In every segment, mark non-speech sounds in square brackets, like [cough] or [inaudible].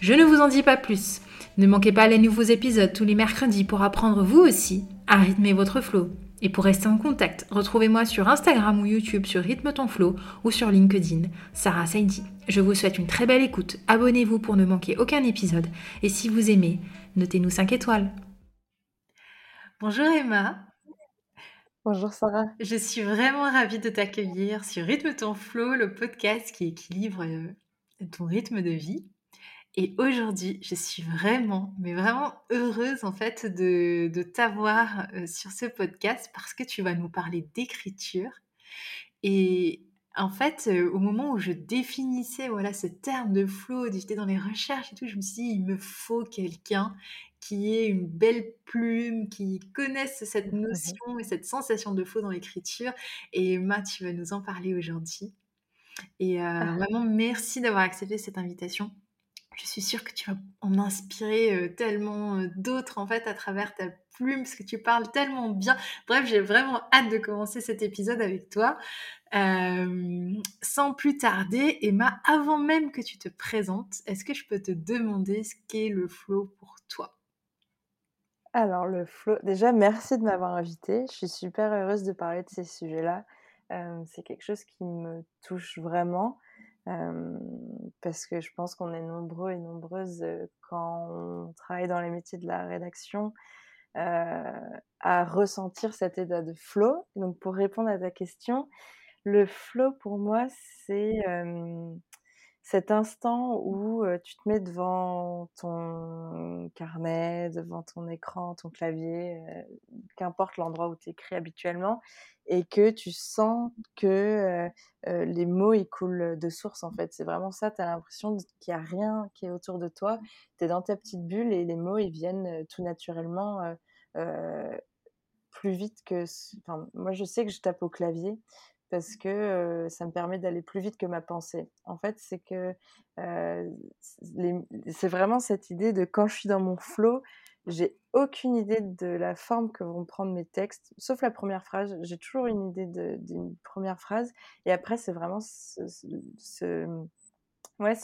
Je ne vous en dis pas plus. Ne manquez pas les nouveaux épisodes tous les mercredis pour apprendre vous aussi à rythmer votre flow. Et pour rester en contact, retrouvez-moi sur Instagram ou YouTube sur Rythme ton flow ou sur LinkedIn, Sarah Saidi. Je vous souhaite une très belle écoute. Abonnez-vous pour ne manquer aucun épisode. Et si vous aimez, notez-nous 5 étoiles. Bonjour Emma. Bonjour Sarah. Je suis vraiment ravie de t'accueillir sur Rythme ton flow, le podcast qui équilibre euh, ton rythme de vie. Et aujourd'hui, je suis vraiment, mais vraiment heureuse en fait de, de t'avoir euh, sur ce podcast parce que tu vas nous parler d'écriture. Et en fait, euh, au moment où je définissais voilà ce terme de flow, j'étais dans les recherches et tout, je me suis dit, il me faut quelqu'un qui ait une belle plume, qui connaisse cette mmh notion et cette sensation de flow dans l'écriture. Et Emma, tu vas nous en parler aujourd'hui. Et euh, ah. vraiment, merci d'avoir accepté cette invitation je suis sûre que tu vas en inspirer euh, tellement euh, d'autres en fait à travers ta plume parce que tu parles tellement bien. Bref, j'ai vraiment hâte de commencer cet épisode avec toi. Euh, sans plus tarder, Emma, avant même que tu te présentes, est-ce que je peux te demander ce qu'est le flow pour toi? Alors le flow, déjà merci de m'avoir invitée. Je suis super heureuse de parler de ces sujets-là. c'est quelque chose qui me touche vraiment parce que je pense qu'on est nombreux et nombreuses quand on travaille dans les métiers de la rédaction à ressentir cet état de flow. Donc pour répondre à ta question, le flow pour moi c'est cet instant où tu te mets devant ton carnet, devant ton écran, ton clavier, qu'importe l'endroit où tu écris habituellement, et que tu sens que les mots ils coulent de source en fait. C'est vraiment ça, tu as l'impression qu'il n'y a rien qui est autour de toi, tu es dans ta petite bulle et les mots ils viennent tout naturellement plus vite que... Enfin, moi je sais que je tape au clavier parce que ça me permet d'aller plus vite que ma pensée. En fait, c'est que c'est vraiment cette idée de quand je suis dans mon flow, j'ai aucune idée de la forme que vont prendre mes textes, sauf la première phrase. J'ai toujours une idée d'une première phrase, et après, c'est vraiment ouais,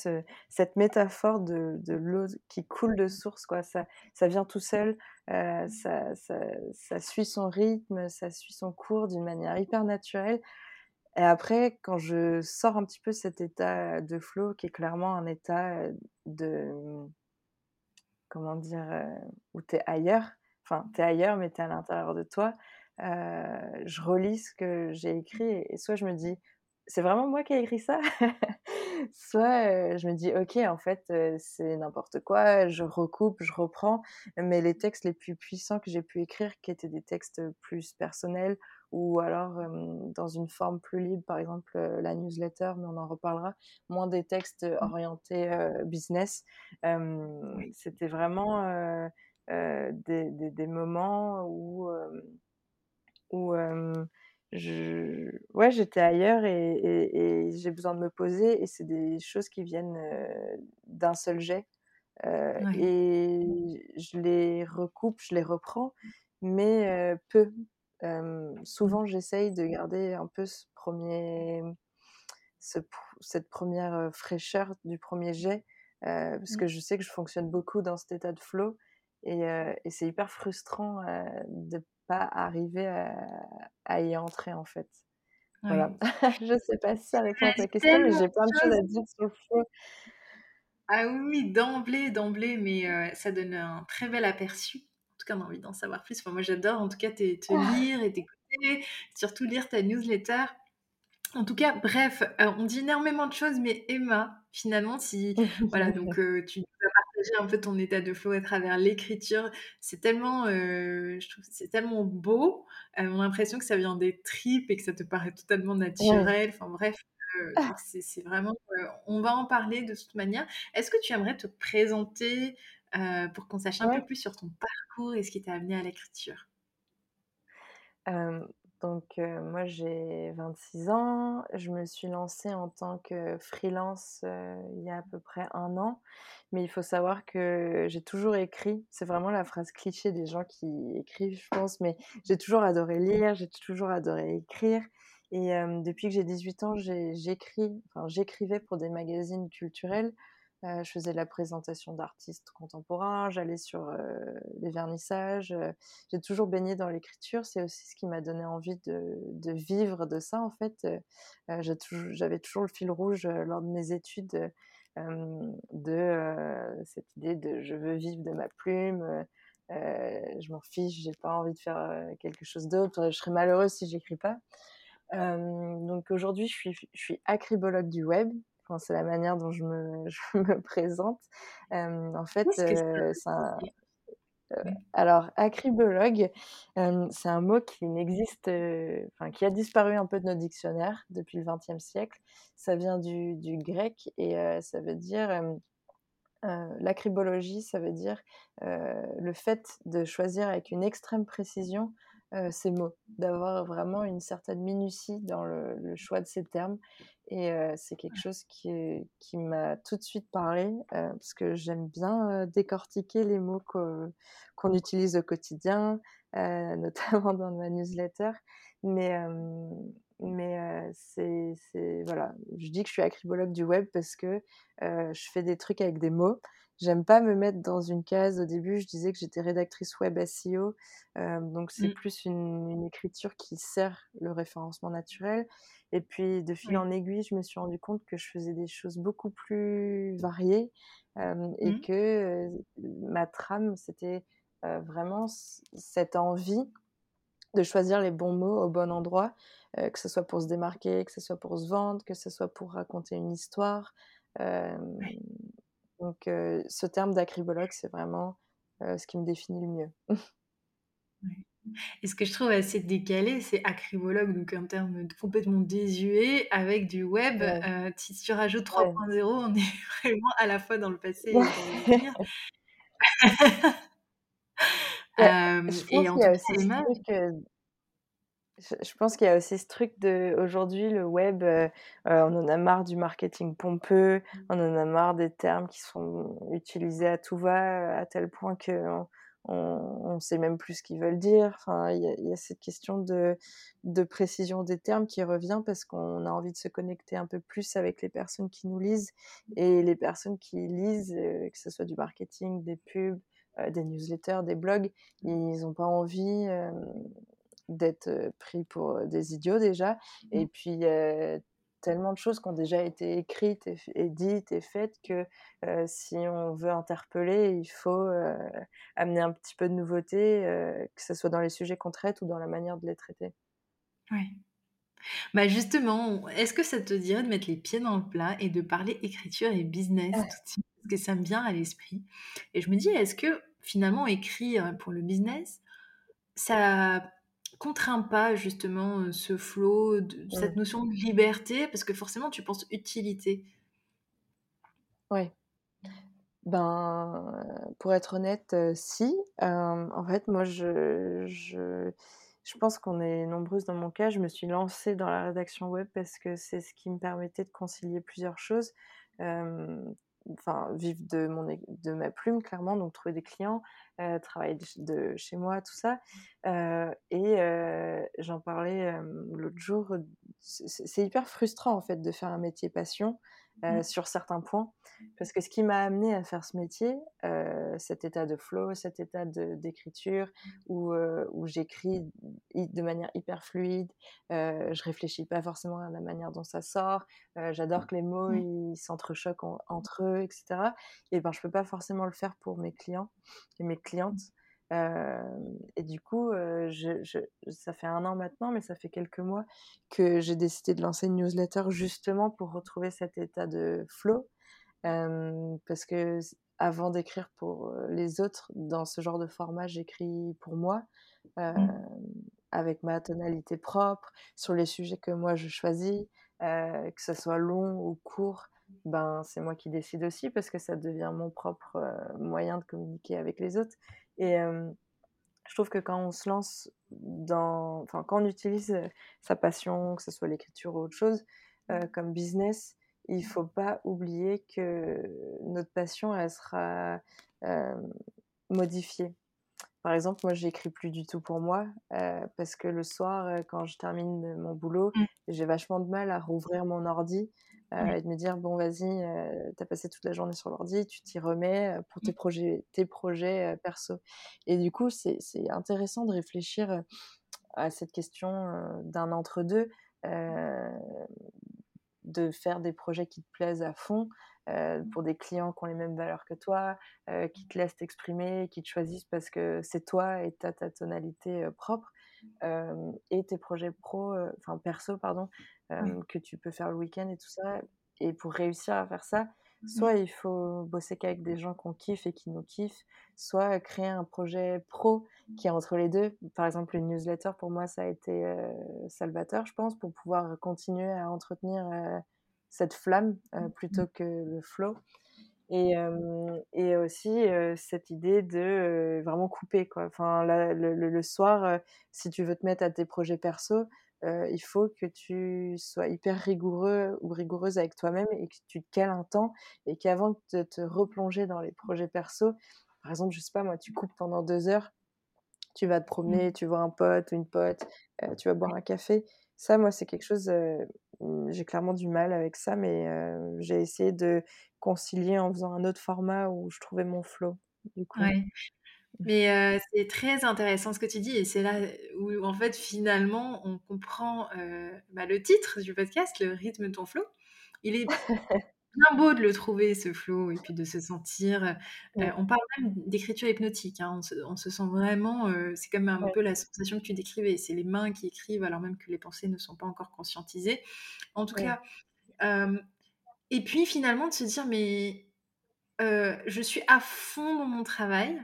cette métaphore de, l'eau qui coule de source, quoi. Ça, ça vient tout seul, ça, ça, suit son rythme, ça suit son cours d'une manière hyper naturelle. Et après, quand je sors un petit peu cet état de flow, qui est clairement un état de comment dire, où tu es ailleurs, enfin, tu es ailleurs, mais tu es à l'intérieur de toi, je relis ce que j'ai écrit et, soit je me dis, c'est vraiment moi qui ai écrit ça? [laughs] Soit je me dis, ok, en fait, c'est n'importe quoi, je recoupe, je reprends, mais les textes les plus puissants que j'ai pu écrire, qui étaient des textes plus personnels, ou alors dans une forme plus libre, par exemple la newsletter, mais on en reparlera, moins des textes mmh. orientés business. C'était vraiment des, des, moments où, où je, ouais, j'étais ailleurs et, et, j'ai besoin de me poser et c'est des choses qui viennent d'un seul jet. Et je les recoupe, je les reprends, mais peu souvent, j'essaye de garder un peu ce premier, cette première fraîcheur du premier jet, parce mmh. que je sais que je fonctionne beaucoup dans cet état de flow, et, et c'est hyper frustrant de pas arriver à, y entrer en fait. Voilà. [laughs] je sais pas si ça répond à ta question, mais j'ai plein de choses à dire sur le flow. Ah oui, d'emblée, d'emblée, mais ça donne un très bel aperçu. Tout cas, on a envie d'en savoir plus. Enfin, moi, j'adore en tout cas te lire et t'écouter, surtout lire ta newsletter. En tout cas, bref, euh, on dit énormément de choses, mais Emma, finalement, si [laughs] voilà, donc euh, tu nous as partagé un peu ton état de flow à travers l'écriture, c'est tellement, euh, je trouve, c'est tellement beau. on a l'impression que ça vient des tripes et que ça te paraît totalement naturel. Enfin bref, c'est vraiment, on va en parler de toute manière. Est-ce que tu aimerais te présenter pour qu'on sache un peu plus sur ton parcours et ce qui t'a amené à l'écriture? Donc, moi, j'ai 26 ans. Je me suis lancée en tant que freelance il y a à peu près un an. Mais il faut savoir que j'ai toujours écrit. C'est vraiment la phrase cliché des gens qui écrivent, je pense. Mais j'ai toujours adoré lire, j'ai toujours adoré écrire. Et depuis que j'ai 18 ans, j'écris, enfin, j'écrivais pour des magazines culturels. Euh, je faisais la présentation d'artistes contemporains, j'allais sur euh, les vernissages. Euh, j'ai toujours baigné dans l'écriture. C'est aussi ce qui m'a donné envie de, vivre de ça, en fait. J'avais toujours le fil rouge lors de mes études de cette idée de je veux vivre de ma plume. je m'en fiche, j'ai pas envie de faire quelque chose d'autre. Je serais malheureuse si j'écris pas. donc aujourd'hui, je suis acribologue du web c'est la manière dont je me, [laughs] me présente. en fait, c'est un... alors, acribologue, c'est un mot qui n'existe, enfin, qui a disparu un peu de nos dictionnaires depuis le XXe siècle. Ça vient du, du grec et ça veut dire l'acribologie, ça veut dire le fait de choisir avec une extrême précision ces mots, d'avoir vraiment une certaine minutie dans le, choix de ces termes. Et c'est quelque chose qui, m'a tout de suite parlé, parce que j'aime bien décortiquer les mots qu'on utilise au quotidien, [laughs] notamment dans ma newsletter. Mais, mais c'est, voilà, je dis que je suis acribologue du web parce que je fais des trucs avec des mots J'aime pas me mettre dans une case. Au début, je disais que j'étais rédactrice web SEO. donc, c'est mmh. plus une, écriture qui sert le référencement naturel. Et puis, de fil en aiguille, je me suis rendu compte que je faisais des choses beaucoup plus variées et mmh. que ma trame, c'était vraiment cette envie de choisir les bons mots au bon endroit, que ce soit pour se démarquer, que ce soit pour se vendre, que ce soit pour raconter une histoire. Donc, ce terme d'acribologue, c'est vraiment ce qui me définit le mieux. [laughs] Et ce que je trouve assez décalé, c'est acribologue, donc un terme complètement désuet avec du web. si tu rajoutes 3.0, on est [laughs] vraiment à la fois dans le passé et dans l'avenir. [laughs] et en tout cas, je, pense qu'il y a aussi ce truc de aujourd'hui le web, euh, euh, on en a marre du marketing pompeux, mmh. on en a marre des termes qui sont utilisés à tout va à tel point que on, ne sait même plus ce qu'ils veulent dire. Enfin, il y, a cette question de, de précision des termes qui revient parce qu'on a envie de se connecter un peu plus avec les personnes qui nous lisent et les personnes qui lisent, euh, que ce soit du marketing, des pubs, des newsletters, des blogs, ils n'ont pas envie d'être pris pour des idiots déjà. Mmh. Et puis, tellement de choses qui ont déjà été écrites et, dites et faites que si on veut interpeller, il faut amener un petit peu de nouveauté, que ce soit dans les sujets qu'on traite ou dans la manière de les traiter. Oui. Bah justement, est-ce que ça te dirait de mettre les pieds dans le plat et de parler écriture et business tout de suite? Parce que ça me vient à l'esprit. Et je me dis, est-ce que finalement écrire pour le business, ça contraint pas justement ce flow, cette notion de liberté Parce que forcément, tu penses utilité. Oui. Ben, pour être honnête, si. en fait, moi, je, je, je pense qu'on est nombreuses dans mon cas. Je me suis lancée dans la rédaction web parce que c'est ce qui me permettait de concilier plusieurs choses enfin vivre de mon de ma plume clairement donc trouver des clients euh, travailler de, chez moi tout ça. Euh, et euh, j'en parlais l'autre jour c'est hyper frustrant en fait de faire un métier passion mmh. sur certains points. Parce que ce qui m'a amené à faire ce métier, cet état de flow, cet état d'écriture, où, où j'écris de manière hyper fluide, je réfléchis pas forcément à la manière dont ça sort, j'adore que les mots mmh. ils s'entrechoquent entre eux, etc. Et ben je peux pas forcément le faire pour mes clients et mes clientes et du coup, je, ça fait un an maintenant, mais ça fait quelques mois que j'ai décidé de lancer une newsletter justement pour retrouver cet état de flow. parce que avant d'écrire pour les autres, dans ce genre de format, j'écris pour moi, mmh. avec ma tonalité propre, sur les sujets que moi je choisis, que ce soit long ou court. Ben, c'est moi qui décide aussi parce que ça devient mon propre moyen de communiquer avec les autres. Et je trouve que quand on se lance dans. Enfin, quand on utilise sa passion, que ce soit l'écriture ou autre chose, mmh. comme business, il ne faut pas oublier que notre passion, elle sera modifiée. Par exemple, moi, j'écris plus du tout pour moi parce que le soir, quand je termine mon boulot, mmh. j'ai vachement de mal à rouvrir mon ordi euh, et de me dire bon vas-y euh, tu as passé toute la journée sur l'ordi tu t'y remets euh, pour tes mmh. projets tes projets perso et du coup c'est intéressant de réfléchir à cette question d'un entre deux de faire des projets qui te plaisent à fond mmh. pour des clients qui ont les mêmes valeurs que toi, qui te laissent t'exprimer, qui te choisissent parce que c'est toi et tu as ta tonalité propre, et tes projets pro, enfin perso, pardon, que tu peux faire le week-end et tout ça. Et pour réussir à faire ça, mmh soit il faut bosser qu'avec des gens qu'on kiffe et qui nous kiffent, soit créer un projet pro qui est entre les deux. Par exemple, une newsletter, pour moi, ça a été salvateur, je pense, pour pouvoir continuer à entretenir cette flamme mmh plutôt que le flow. Et, et aussi cette idée de vraiment couper. Quoi. Enfin, le, le, soir, si tu veux te mettre à tes projets perso, il faut que tu sois hyper rigoureux ou rigoureuse avec toi-même et que tu te cales un temps et qu'avant de te replonger dans les projets perso, par exemple, je sais pas moi, tu coupes pendant deux heures, tu vas te promener, mmh. tu vois un pote ou une pote, tu vas boire un café. Ça, moi, c'est quelque chose, j'ai clairement du mal avec ça, mais j'ai essayé de concilier en faisant un autre format où je trouvais mon flow. Du coup. Mais c'est très intéressant ce que tu dis et c'est là où en fait finalement on comprend bah, le titre du podcast, le rythme de ton flow. Il est [laughs] bien beau de le trouver ce flow et puis de se sentir. on parle même d'écriture hypnotique. Hein, on, se, sent vraiment. c'est comme un peu la sensation que tu décrivais. C'est les mains qui écrivent alors même que les pensées ne sont pas encore conscientisées. En tout cas. et puis finalement de se dire mais je suis à fond dans mon travail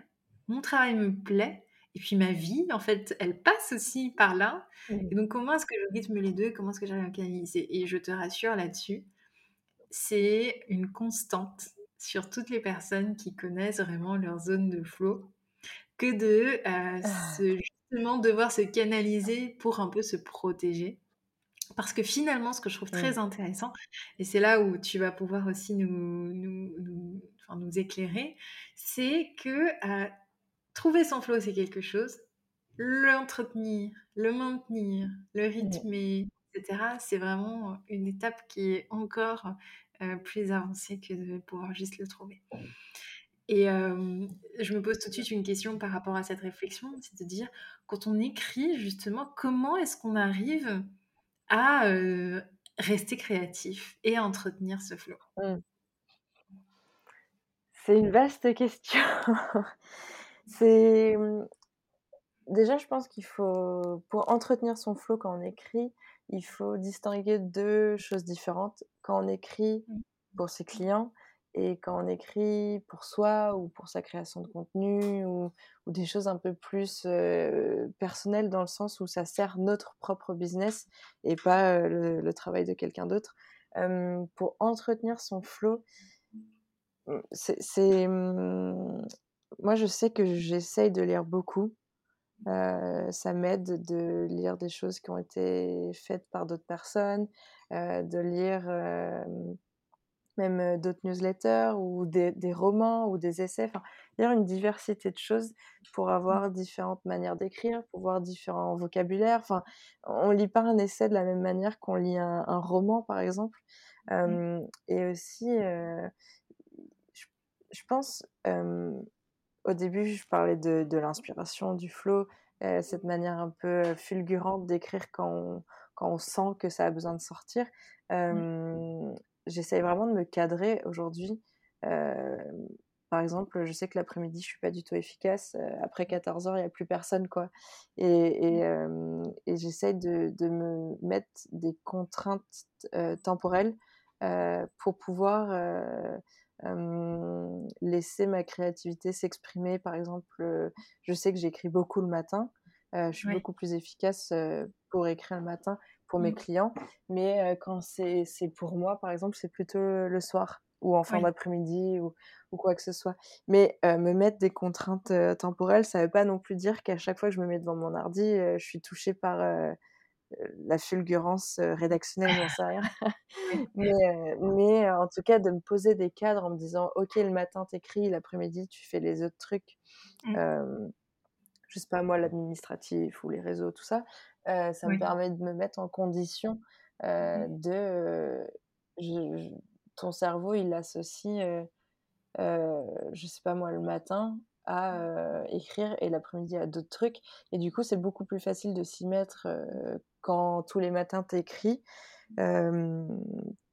mon travail me plaît, et puis ma vie, en fait, elle passe aussi par là. Et donc, comment est-ce que je rythme les deux? Comment est-ce que j'arrive à canaliser? Et je te rassure là-dessus, c'est une constante sur toutes les personnes qui connaissent vraiment leur zone de flow que de euh, ah. justement devoir se canaliser pour un peu se protéger. Parce que finalement, ce que je trouve très intéressant, et c'est là où tu vas pouvoir aussi nous, nous, nous, éclairer, c'est que euh, trouver son flow, c'est quelque chose. L'entretenir, le maintenir, le rythmer, c'est vraiment une étape qui est encore plus avancée que de pouvoir juste le trouver. Et je me pose tout de suite une question par rapport à cette réflexion, c'est de dire, quand on écrit, justement, comment est-ce qu'on arrive à rester créatif et à entretenir ce flow? Mmh. C'est une vaste question. [laughs] C'est mmh, déjà, je pense qu'il faut, pour entretenir son flow quand on écrit, il faut distinguer deux choses différentes. Quand on écrit mmh. pour ses clients et quand on écrit pour soi ou pour sa création de contenu ou, des choses un peu plus personnelles dans le sens où ça sert notre propre business et pas le, travail de quelqu'un d'autre. pour entretenir son flow, mmh, c'est moi, je sais que j'essaye de lire beaucoup. Ça m'aide de lire des choses qui ont été faites par d'autres personnes, de lire même d'autres newsletters ou des, romans ou des essais, enfin, lire une diversité de choses pour mmh. avoir différentes manières d'écrire, pour voir différents vocabulaires. Enfin, on lit pas un essai de la même manière qu'on lit un, roman, par exemple. Mmh. et aussi, je je pense, au début, je parlais de de l'inspiration, du flow, cette manière un peu fulgurante d'écrire quand on quand on sent que ça a besoin de sortir. Hem, j'essaye vraiment de me cadrer aujourd'hui. par exemple, je sais que l'après-midi, je suis pas du tout efficace. après 14:00, il y a plus personne, quoi et et et j'essaye de de me mettre des contraintes, temporelles, pour pouvoir, laisser ma créativité s'exprimer. Par exemple, je sais que j'écris beaucoup le matin. je suis beaucoup plus efficace, pour écrire le matin pour mes Mmh. clients. Mais quand c'est pour moi, par exemple, c'est plutôt le soir ou en fin Oui. d'après-midi ou ou quoi que ce soit. Mais me mettre des contraintes, temporelles, ça veut pas non plus dire qu'à chaque fois que je me mets devant mon ordi, je suis touchée par, la fulgurance, rédactionnelle, j'en sais rien. [laughs] Mais mais en tout cas, de me poser des cadres en me disant: «OK, le matin, tu écris, l'après-midi, tu fais les autres trucs». Mmh. Hem, je sais pas moi, l'administratif ou les réseaux, tout ça, ça me permet de me mettre en condition, Mmh. de, je je ton cerveau, il associe, je sais pas moi, le matin à, heu, écrire et l'après-midi à d'autres trucs et du coup, c'est beaucoup plus facile de s'y mettre, quand tous les matins tu écris, hem,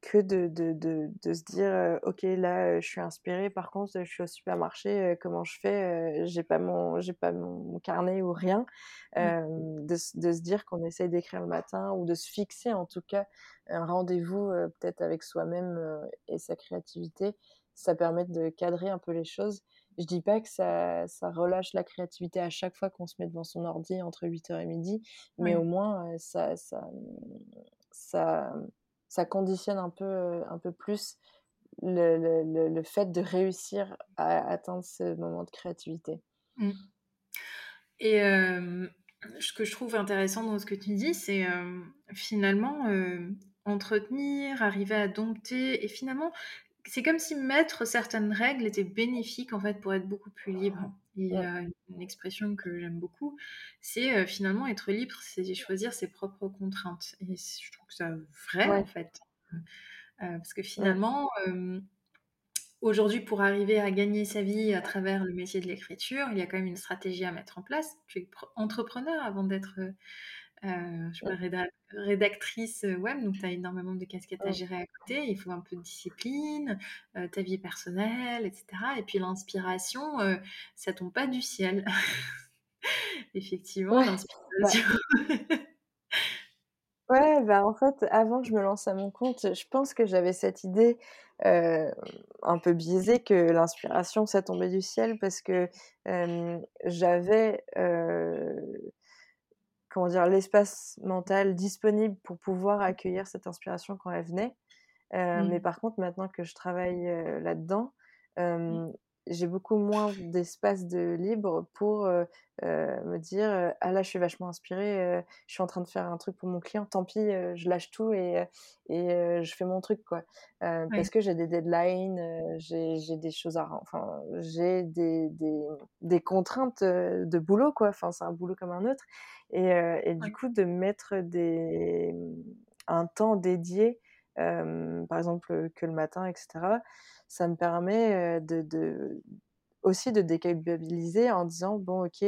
que de de de de se dire, «OK, là, je suis inspirée, par contre, je suis au supermarché, comment je fais?» j'ai pas mon pas mon carnet ou rien. Mmh. De se de se dire qu'on essaye d'écrire le matin ou de se fixer en tout cas un rendez-vous, peut-être avec soi-même, et sa créativité, ça permet de cadrer un peu les choses. Je dis pas que ça ça relâche la créativité à chaque fois qu'on se met devant son ordi entre 8:00 et midi, mais au moins, ça ça, ça, ça conditionne un peu, un peu plus le le le le fait de réussir à atteindre ce moment de créativité. Mmh. Et ce que je trouve intéressant dans ce que tu dis, c'est, finalement, entretenir, arriver à dompter et finalement, c'est comme si mettre certaines règles était bénéfique, en fait, pour être beaucoup plus libre. Il y a une expression que j'aime beaucoup, c'est, finalement être libre, c'est choisir ses propres contraintes et je trouve ça vrai, en fait. Parce que finalement, aujourd'hui, pour arriver à gagner sa vie à travers le métier de l'écriture, il y a quand même une stratégie à mettre en place. Tu es pre entrepreneur avant d'être, heu, je rédac rédactrice, web, donc tu as énormément de casquettes à gérer à côté. Il faut un peu de discipline, heu, ta vie personnelle et cetera. Et puis l'inspiration, heu, ça tombe pas du ciel. [laughs] Effectivement, Ouais, bah l'inspiration. [laughs] Ouais, bah, en fait, avant que je me lance à mon compte, je pense que j'avais cette idée, un peu biaisée que l'inspiration, ça tombait du ciel parce que, j'avais, comment dire? L'espace mental disponible pour pouvoir accueillir cette inspiration quand elle venait. Mais Mmh. par contre, maintenant que je travaille, heu, là-dedans, Mmh. J'ai beaucoup moins d'espace de libre pour, heu heu, me dire, heu: «Ah là, je suis vachement inspirée, je suis en train de faire un truc pour mon client, tant pis, je lâche tout et et je fais mon truc, quoi». Parce que j'ai des deadlines, j'ai des choses à enfin, j'ai des des des contraintes, de boulot, quoi. Enfin, c'est un boulot comme un autre et et du coup, de mettre des, un temps dédié, par exemple, que le matin et cetera, ça me permet, heu, de de aussi de déculpabiliser en disant: «Bon OK,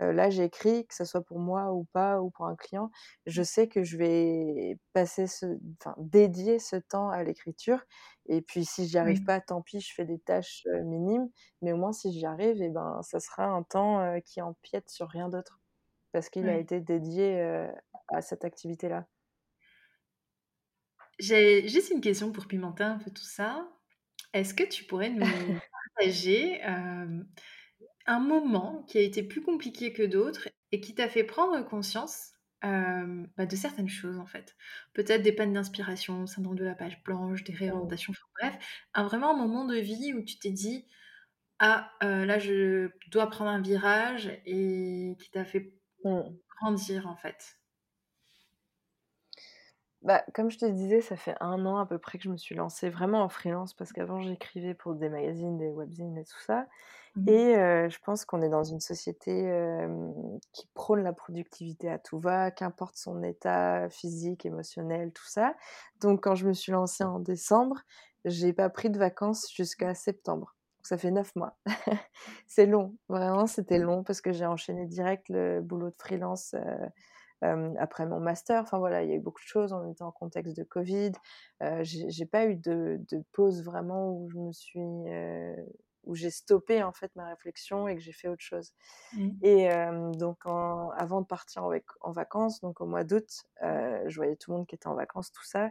là j'écris, que ça soit pour moi ou pas ou pour un client, je Mmh. sais que je vais passer ce enfin, dédier ce temps à l'écriture et puis si j'y arrive Oui. pas, tant pis, je fais des tâches, minimes, mais au moins si j'y arrive et ben, ça sera un temps, qui empiète sur rien d'autre, parce qu'il a été dédié, à cette activité-là». J'ai juste une question pour pimenter un peu tout ça. Est-ce que tu pourrais nous [laughs] partager, un moment qui a été plus compliqué que d'autres et qui t'a fait prendre conscience, bah, de certaines choses, en fait? Peut-être des pannes d'inspiration, syndrome de la page blanche, des Mmh. réorientations, enfin bref, un vraiment un moment de vie où tu t'es dit: «Ah, là je dois prendre un virage» et qui t'a fait Mmh. grandir, en fait? Bah, comme je te disais, ça fait 1 an à peu près que je me suis lancée vraiment en freelance parce qu'avant j'écrivais pour des magazines, des webzines et tout ça Mmh mh. et je pense qu'on est dans une société, qui prône la productivité à tout va, qu'importe son état physique, émotionnel, tout ça. Donc quand je me suis lancée en décembre, j'ai pas pris de vacances jusqu'à septembre. Donc ça fait 9 mois. [laughs] C'est long, vraiment c'était long parce que j'ai enchaîné direct le boulot de freelance, après mon master. Enfin voilà, il y a eu beaucoup de choses, on était en contexte de covid. Heu, j'ai pas eu de de pause vraiment où je me suis, heu, où j'ai stoppé en fait ma réflexion et que j'ai fait autre chose Mmh. et donc en avant de partir en vac en vacances, donc au mois d'août, je voyais tout le monde qui était en vacances, tout ça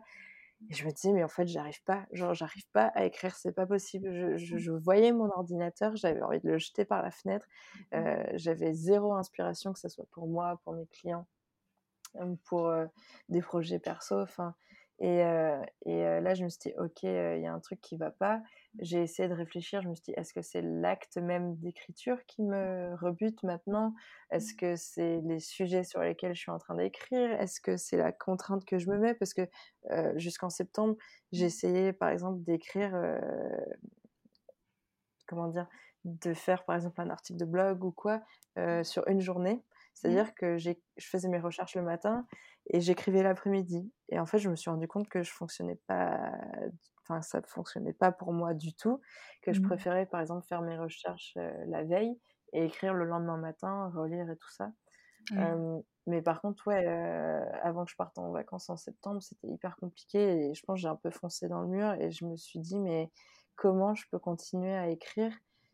et je me disais: «Mais en fait, j'arrive pas, genre j'arrive pas à écrire, c'est pas possible». Je je je voyais mon ordinateur, j'avais envie de le jeter par la fenêtre, Mmh. heu, j'avais 0 inspiration, que ça soit pour moi, pour mes clients ou pour, des projets perso, enfin et et là, je me suis dit: «OK, il y a un truc qui va pas». J'ai essayé de réfléchir, je me suis dit: «Est-ce que c'est l'acte même d'écriture qui me rebute maintenant? Est-ce que c'est les sujets sur lesquels je suis en train d'écrire? Est-ce que c'est la contrainte que je me mets?» parce que, jusqu'en septembre, j'ai essayé, par exemple, d'écrire, comment dire? De faire, par exemple, un article de blog ou quoi, heu, sur une journée. Mmh. C'est-à-dire que je faisais mes recherches le matin et j'écrivais l'après-midi et en fait, je me suis rendu compte que je fonctionnais pas enfin, ça fonctionnait pas pour moi du tout, que je Mmh. préférais, par exemple, faire mes recherches, la veille et écrire le lendemain matin, relire et tout ça. Hem, mais par contre, ouais, avant que je parte en vacances en septembre, c'était hyper compliqué et je pense j'ai un peu foncé dans le mur et je me suis dit: «Mais comment je peux continuer à écrire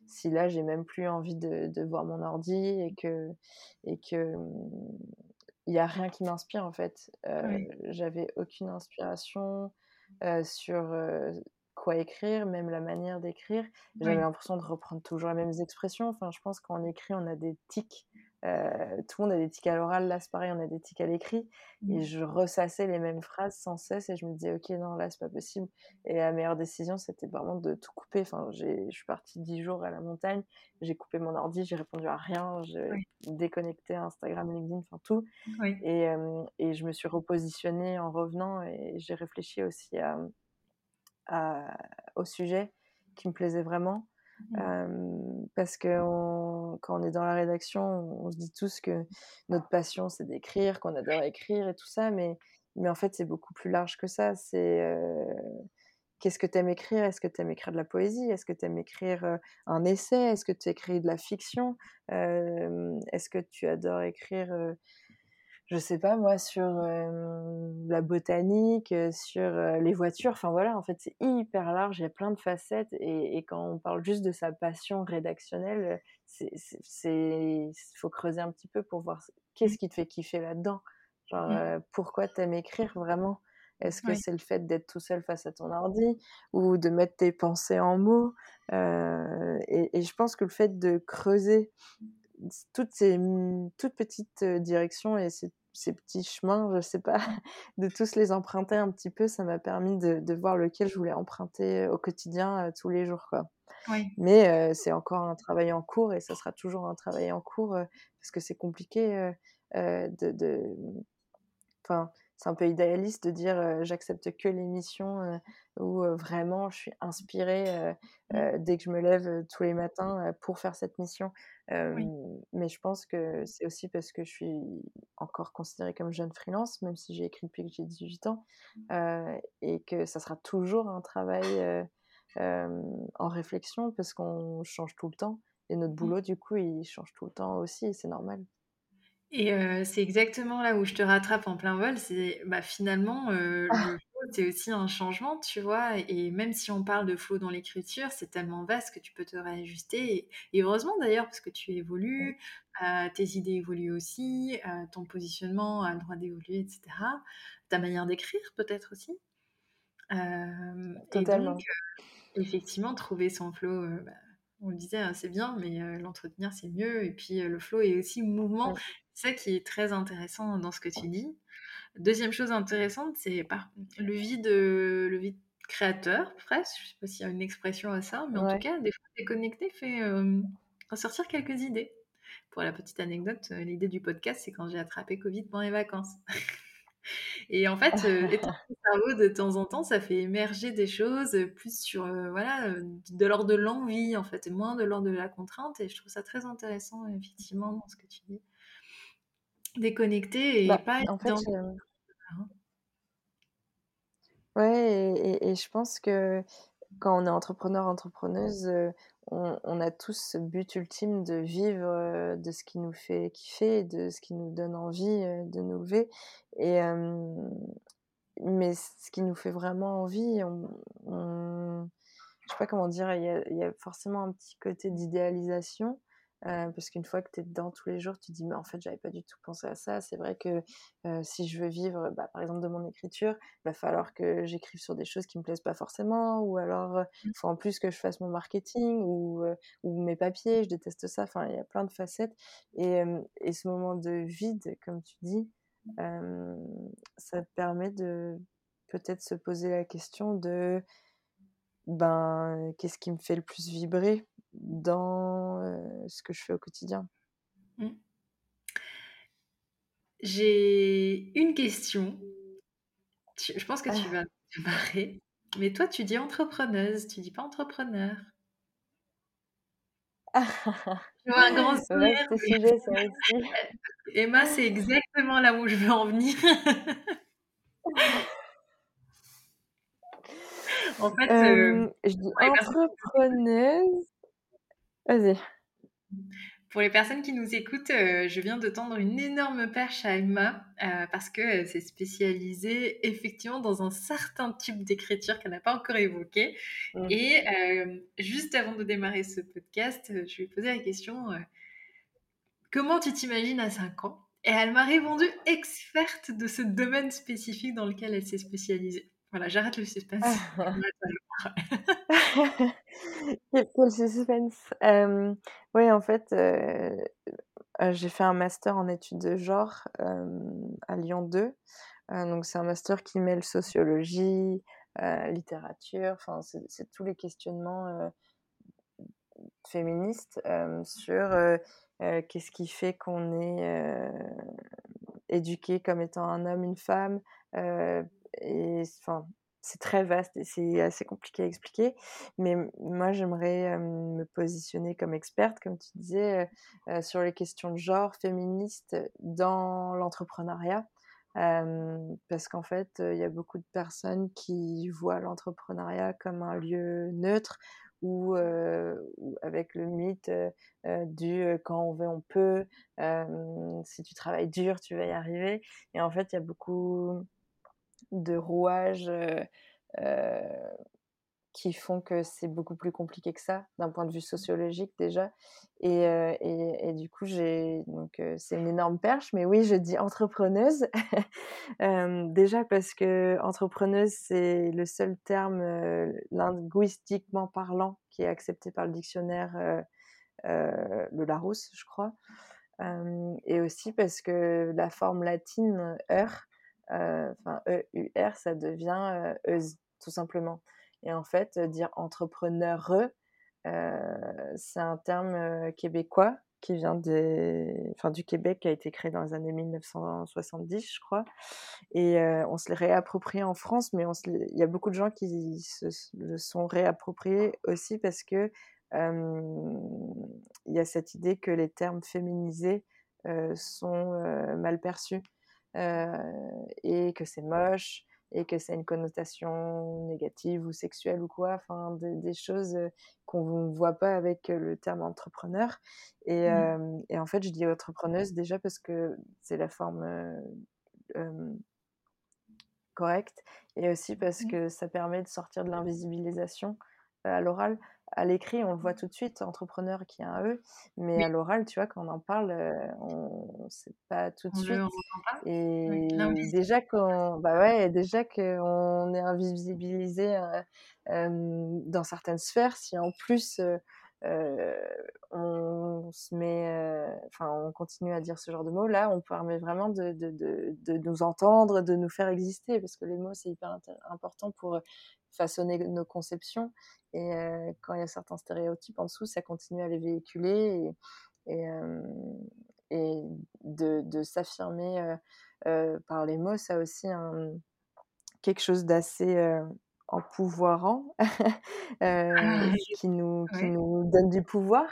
si là, j'ai même plus envie de de voir mon ordi et que et que, il y a rien qui m'inspire, en fait?» Oui. j'avais aucune inspiration, heu, sur, heu, quoi écrire, même la manière d'écrire. J'avais Oui. l'impression de reprendre toujours les mêmes expressions. Enfin, je pense quand on écrit, on a des tics, heu, tout le monde a des tics à l'oral. Là, c'est pareil, on a des tics à l'écrit et Mmh. je ressassais les mêmes phrases sans cesse et je me disais: «OK, non, là, c'est pas possible» et la meilleure décision, c'était vraiment de tout couper. Enfin, j'ai je suis partie 10 jours à la montagne, j'ai coupé mon ordi, j'ai répondu à rien, j'ai Oui. déconnecté Instagram, LinkedIn, enfin tout Oui. et hem et je me suis repositionnée en revenant et j'ai réfléchi aussi à, à au sujet qui me plaisait vraiment. Parce qu'on quand on est dans la rédaction, on se dit tous que notre passion, c'est d'écrire, qu'on adore écrire et tout ça, mais mais en fait, c'est beaucoup plus large que ça. C'est, qu'est-ce que tu aimes écrire? Est-ce que tu aimes écrire de la poésie? Est-ce que tu aimes écrire, un essai? Est-ce que tu écris de la fiction? Est-ce que tu adores écrire, je sais pas moi, sur, la botanique, sur, les voitures? Enfin voilà, en fait, c'est hyper large, il y a plein de facettes et et quand on parle juste de sa passion rédactionnelle, c'est faut creuser un petit peu pour voir c Mmh. qu'est-ce qui te fait kiffer là-dedans? Genre, heu, pourquoi tu aimes écrire vraiment? Est-ce que Oui. c'est le fait d'être tout seul face à ton ordi ou de mettre tes pensées en mots? Et et je pense que le fait de creuser toutes ces, toutes petites, directions et ces ces petits chemins, je sais pas, [laughs] de tous les emprunter un petit peu, ça m'a permis de de voir lequel je voulais emprunter au quotidien, tous les jours, quoi. Oui. Mais c'est encore un travail en cours et ça sera toujours un travail en cours, parce que c'est compliqué, de enfin, c'est un peu idéaliste de dire, «J'accepte que les missions, où, vraiment je suis inspirée, Mmh. dès que je me lève, tous les matins, pour faire cette mission». Oui. Mais je pense que c'est aussi parce que je suis encore considérée comme jeune freelance, même si j'ai écrit depuis que j'ai 18 ans, heu et que ça sera toujours un travail, en réflexion parce qu'on change tout le temps et notre Mmh. boulot, du coup, il change tout le temps aussi c'est normal. Et heu, c'est exactement là où je te rattrape en plein vol, c'est, bah, finalement, heu, le flow, c'est aussi un changement, tu vois? Et même si on parle de flow dans l'écriture, c'est tellement vaste que tu peux te réajuster et et heureusement d'ailleurs parce que tu Mmh. évolues, heu, tes idées évoluent aussi, heu, ton positionnement a le droit d'évoluer et cetera. Ta manière d'écrire peut-être aussi. Hem et donc Totalement. heu, effectivement trouver son flow, heu, bah, on le disait, hein, c'est bien, mais heu, l'entretenir, c'est mieux et puis, heu, le flow est aussi mouvement. C'est ça qui est très intéressant dans ce que tu dis. 2e chose intéressante, c'est le vide, le vide créateur presque, je sais pas s'il y a une expression à ça, mais en tout cas, des fois déconnecter fait, ressortir quelques idées. Pour la petite anecdote, l'idée du podcast, c'est quand j'ai attrapé covid pendant les vacances. [laughs] Et en fait, [laughs] euh, cerveau de temps en temps, ça fait émerger des choses plus sur, euh, voilà, de l'ordre de l'envie, en fait, et moins de l'ordre de la contrainte. Et je trouve ça très intéressant, effectivement, dans ce que tu dis. Déconnecter et Bah, pas en fait, dans... euh, ouais, et, et- et je pense que quand on est entrepreneur, entrepreneuse, euh, on, on a tous ce but ultime de vivre euh, de ce qui nous fait kiffer, de ce qui nous donne envie de nous lever. Et, mais ce qui nous fait vraiment envie, on, on- je sais pas comment dire, il y a, il y a forcément un petit côté d'idéalisation. Euh, parce qu'une fois que tu es dedans tous les jours, tu te dis, mais en fait, j'avais pas du tout pensé à ça. C'est vrai que euh, si je veux vivre, bah, par exemple, de mon écriture, il va falloir que j'écrive sur des choses qui me plaisent pas forcément, ou alors il faut en plus que je fasse mon marketing, ou, euh, ou mes papiers, je déteste ça. Enfin, il y a plein de facettes. Et, euh, et ce moment de vide, comme tu dis, euh, ça te permet de peut-être se poser la question de ben, qu'est-ce qui me fait le plus vibrer? Dans euh, ce que je fais au quotidien Mm. J'ai une question. Tu- Je pense que tu Ah. vas [laughs] te marrer. Mais toi, tu dis entrepreneuse, tu dis pas entrepreneur. [laughs] Je vois un grand sourire. Vaste sujet, ça aussi. [laughs] Emma, c'est exactement là où je veux en venir. En fait, euh, Euh, je dis entrepreneuse. Vas-y. Pour les personnes qui nous écoutent, euh, je viens de tendre une énorme perche à Emma euh, parce qu'elle s'est spécialisée effectivement dans un certain type d'écriture qu'elle n'a pas encore évoqué. Et euh, juste avant de démarrer ce podcast, euh, je lui ai posé la question euh, Comment tu t'imagines à 5 ans? Et elle m'a répondu experte de ce domaine spécifique dans lequel elle s'est spécialisée. Voilà, j'arrête le suspense. [laughs] [laughs] quel, suspense. Oui, en fait, j'ai fait un master en études de genre à Lyon 2. Euh, donc, c'est un master qui mêle sociologie, littérature, enfin, c'est tous les questionnements féministes sur qu'est-ce qui fait qu'on est éduqué comme étant un homme, une femme. et enfin, c'est très vaste et c'est assez compliqué à expliquer. Mais moi, j'aimerais me positionner comme experte, comme tu disais, sur les questions de genre féministe dans l'entrepreneuriat. Parce qu'en fait, il y a beaucoup de personnes qui voient l'entrepreneuriat comme un lieu neutre ou, avec le mythe du quand on veut, on peut, si tu travailles dur, tu vas y arriver. Et en fait, il y a beaucoup de rouages qui font que c'est beaucoup plus compliqué que ça d'un point de vue sociologique déjà. Et, et, du coup j'ai c'est une énorme perche mais oui je dis entrepreneuse. [laughs] Déjà parce que entrepreneuse c'est le seul terme linguistiquement parlant qui est accepté par le dictionnaire le Larousse je crois. Et aussi parce que la forme latine heure enfin E-U-R, ça devient euse, tout simplement. Et en fait, dire entrepreneur, euh, c'est un terme québécois qui vient des, enfin, du Québec, qui a été créé dans les années 1970, je crois. Et euh, on se l'est réapproprié en France, mais il y a beaucoup de gens qui se le sont réappropriés aussi parce que euh, y a cette idée que les termes féminisés euh, sont mal perçus euh, et que c'est moche et que c'est une connotation négative ou sexuelle ou quoi, enfin des, des choses qu'on ne voit pas avec le terme entrepreneur. Et, mmh. euh, et, en fait, je dis entrepreneuse déjà parce que c'est la forme euh, euh, correcte et aussi parce que ça permet de sortir de l'invisibilisation à l'oral à l'écrit, on le voit tout de suite, entrepreneur qui a un E, mais oui. à l'oral, tu vois, quand on en parle, on ne sait pas tout de on suite. Le, pas? Et oui, déjà qu'on, bah ouais, déjà qu'on est invisibilisé euh, euh, dans certaines sphères, si en plus euh, on se met, enfin, on continue à dire ce genre de mots, là, on permet vraiment de, de, de, de nous entendre, de nous faire exister, parce que les mots, c'est hyper important pour façonner nos conceptions. Et euh, quand il y a certains stéréotypes en dessous, ça continue à les véhiculer et, et, euh, et de, de s'affirmer euh, par les mots, ça a aussi un, quelque chose d'assez empouvoirant, [laughs] ah, qui, nous, qui nous donne du pouvoir.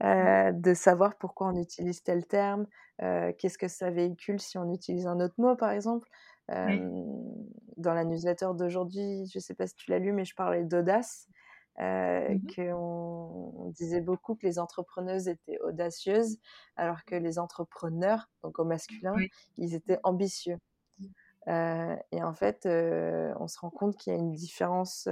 De savoir pourquoi on utilise tel terme, qu'est-ce que ça véhicule si on utilise un autre mot, par exemple. Dans la newsletter d'aujourd'hui, je ne sais pas si tu l'as lu, mais je parlais d'audace, mmh qu'on disait beaucoup que les entrepreneuses étaient audacieuses, alors que les entrepreneurs, donc au masculin, ils étaient ambitieux. et en fait, on se rend compte qu'il y a une différence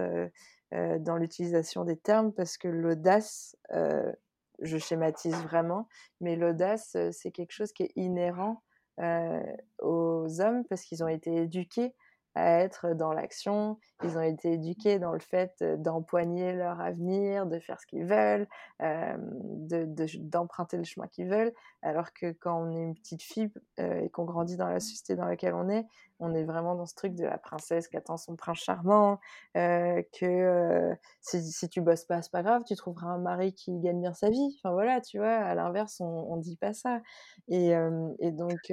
dans l'utilisation des termes parce que l'audace, je schématise vraiment, mais l'audace, c'est quelque chose qui est inhérent aux hommes parce qu'ils ont été éduqués à être dans l'action, ils ont été éduqués dans le fait d'empoigner leur avenir, de faire ce qu'ils veulent, d'emprunter le chemin qu'ils veulent, alors que quand on est une petite fille et qu'on grandit dans la société dans laquelle on est, on est vraiment dans ce truc de la princesse qui attend son prince charmant, que si, si, tu bosses pas, c'est pas grave, tu trouveras un mari qui gagne bien sa vie. Enfin voilà, tu vois, à l'inverse, on, on dit pas ça. Et donc,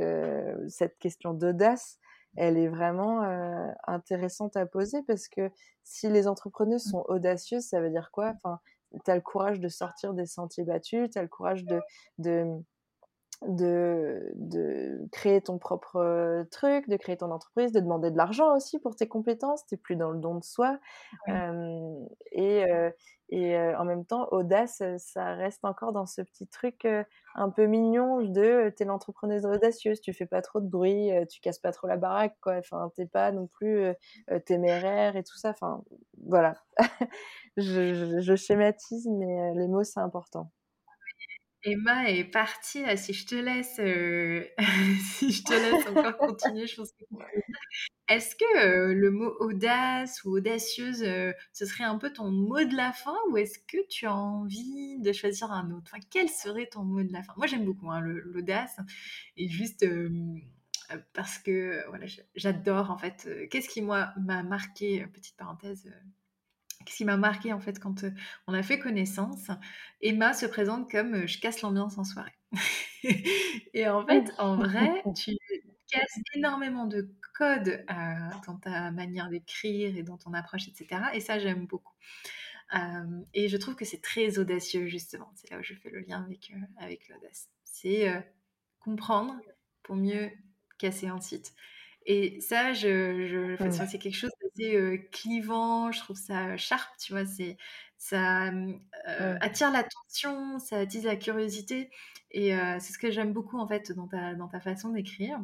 cette question d'audace, elle est vraiment intéressante à poser parce que si les entrepreneuses mmh. sont audacieuses, ça veut dire quoi? Enfin, Tu as le courage de sortir des sentiers battus, tu as le courage de, de, de, créer ton propre truc, de créer ton entreprise, de demander de l'argent aussi pour tes compétences, tu n'es plus dans le don de soi. et, et en même temps, audace, ça reste encore dans ce petit truc un peu mignon de t'es l'entrepreneuse audacieuse, tu fais pas trop de bruit, tu casses pas trop la baraque, quoi. Enfin, t'es pas non plus téméraire et tout ça. Enfin, voilà. [laughs] je, schématise, mais les mots, c'est important. Emma est partie. si je te laisse, [laughs] si je te laisse encore continuer, je pense que est-ce que le mot audace ou audacieuse, ce serait un peu ton mot de la fin ou est-ce que tu as envie de choisir un autre? Enfin, Quel serait ton mot de la fin? Moi, j'aime beaucoup hein, l'audace et juste parce que voilà, j'adore en fait. Qu'est-ce qui, moi, m'a marqué, petite parenthèse, qu'est-ce qui m'a marqué en fait quand on a fait connaissance Emma se présente comme je casse l'ambiance en soirée. [laughs] et en fait, en vrai, [laughs] tu casses énormément de code euh, dans ta manière d'écrire et dans ton approche, etc. Et ça, j'aime beaucoup. Euh, et je trouve que c'est très audacieux, justement. C'est là où je fais le lien avec, euh, avec l'audace. C'est comprendre pour mieux casser un site. Et ça, je, je mmh. c'est quelque chose d'assez clivant, je trouve ça sharp, tu vois, c'est, ça attire l'attention, ça attise la curiosité, et c'est ce que j'aime beaucoup, en fait, dans ta, dans ta façon d'écrire.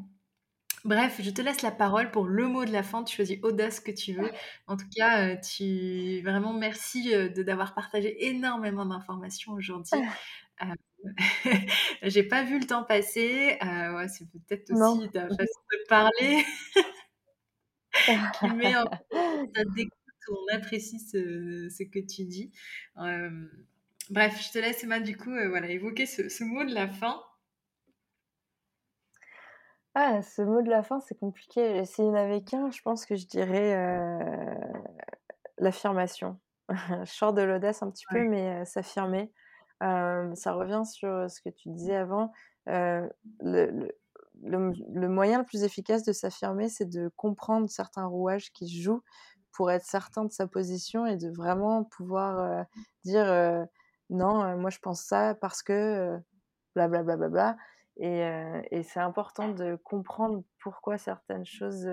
Bref, je te laisse la parole pour le mot de la fin. Tu choisis audace que tu veux. En tout cas, euh, tu vraiment merci euh, de d'avoir partagé énormément d'informations aujourd'hui. [laughs] Euh, [laughs] j'ai pas vu le temps passer. ouais, c'est peut-être aussi ta [laughs] façon de parler qui met en ça on apprécie ce, ce, que tu dis. bref, je te laisse Emma du coup voilà évoquer ce, ce mot de la fin. Ah, ce mot de la fin, c'est compliqué. S'il n'y en avait qu'un, je pense que je dirais l'affirmation. [laughs] je sors de l'audace un petit peu, mais s'affirmer. ça revient sur ce que tu disais avant. Le, le, moyen le plus efficace de s'affirmer, c'est de comprendre certains rouages qui se jouent pour être certain de sa position et de vraiment pouvoir dire non, moi je pense ça parce que blablabla. Bla, bla, bla, et, c'est important de comprendre pourquoi certaines choses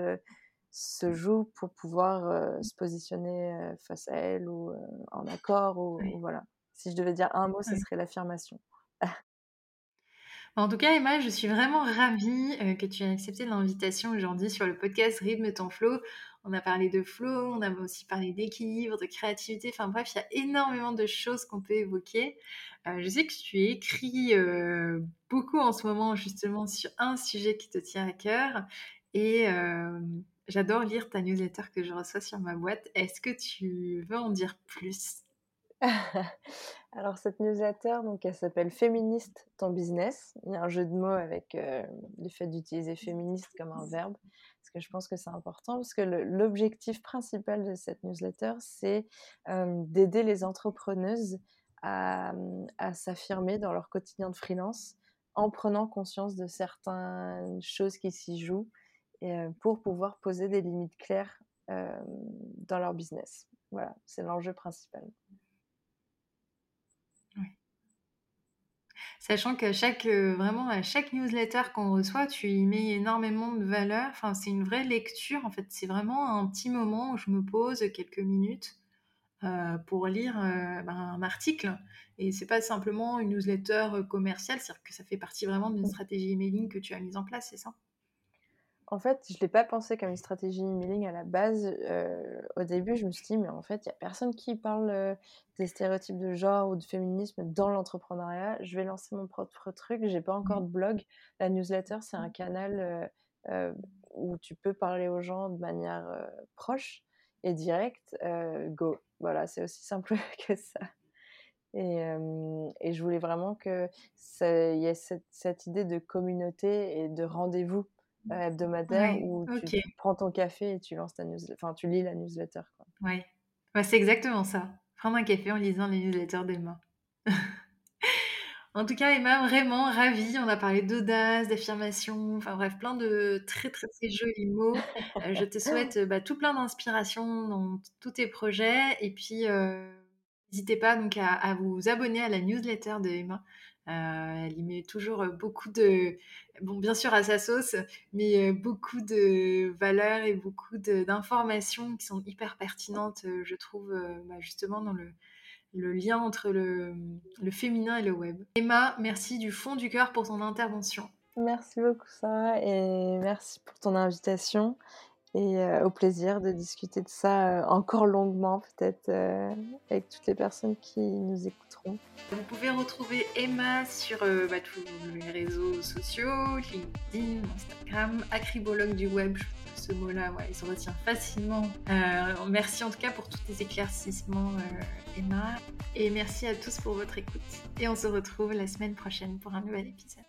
se jouent pour pouvoir se positionner face à elles ou en accord. Ou, voilà. Si je devais dire un mot, ce serait l'affirmation. En tout cas, Emma, je suis vraiment ravie que tu aies accepté l'invitation aujourd'hui sur le podcast Rythme ton flow. On a parlé de flow, on a aussi parlé d'équilibre, de créativité. Enfin bref, il y a énormément de choses qu'on peut évoquer. Euh, je sais que tu écris euh, beaucoup en ce moment justement sur un sujet qui te tient à cœur. Et euh, j'adore lire ta newsletter que je reçois sur ma boîte. Est-ce que tu veux en dire plus? [laughs] Alors cette newsletter, donc elle s'appelle Féministe ton business. Il y a un jeu de mots avec le fait d'utiliser féministe comme un verbe que je pense que c'est important, parce que l'objectif principal de cette newsletter, c'est d'aider les entrepreneuses à, s'affirmer dans leur quotidien de freelance en prenant conscience de certaines choses qui s'y jouent et, pour pouvoir poser des limites claires dans leur business. Voilà, c'est l'enjeu principal. Sachant qu'à chaque, vraiment, à chaque newsletter qu'on reçoit, tu y mets énormément de valeur. Enfin, c'est une vraie lecture. En fait, c'est vraiment un petit moment où je me pose quelques minutes pour lire ben, un article. Et c'est pas simplement une newsletter commerciale, c'est-à-dire que ça fait partie vraiment d'une mmh. stratégie emailing que tu as mise en place, c'est ça? En fait, je ne l'ai pas pensé comme une stratégie emailing à la base. au début, je me suis dit, mais en fait, il n'y a personne qui parle des stéréotypes de genre ou de féminisme dans l'entrepreneuriat. Je vais lancer mon propre truc. J'ai pas encore de blog. La newsletter, c'est un canal où tu peux parler aux gens de manière proche et directe. go. Voilà, c'est aussi simple [laughs] que ça. Et, je voulais vraiment qu'il y ait cette, idée de communauté et de rendez-vous hebdomadaire où tu prends ton café et tu lances ta newsletter, enfin tu lis la newsletter. Quoi. Ouais, c'est exactement ça. Prendre un café en lisant les newsletters d'Emma. [laughs] en tout cas, Emma, vraiment ravie. On a parlé d'audace, d'affirmation, enfin bref, plein de très très, très jolis mots. Euh, je te souhaite bah, tout plein d'inspiration dans tous tes projets et puis euh, n'hésitez pas donc à, à, vous abonner à la newsletter de Emma. Euh, elle y met toujours beaucoup de, bon, bien sûr à sa sauce, mais beaucoup de valeurs et beaucoup d'informations qui sont hyper pertinentes, je trouve, bah, justement dans le, le lien entre le, le, féminin et le web. Emma, merci du fond du cœur pour ton intervention. Merci beaucoup Sarah et merci pour ton invitation et au plaisir de discuter de ça encore longuement peut-être avec toutes les personnes qui nous écouteront. Vous pouvez retrouver Emma sur bah, tous les réseaux sociaux, LinkedIn, Instagram, acribologue du web. Ce mot-là, il se retient facilement. merci en tout cas pour tous tes éclaircissements, Emma. Et merci à tous pour votre écoute. Et on se retrouve la semaine prochaine pour un nouvel épisode.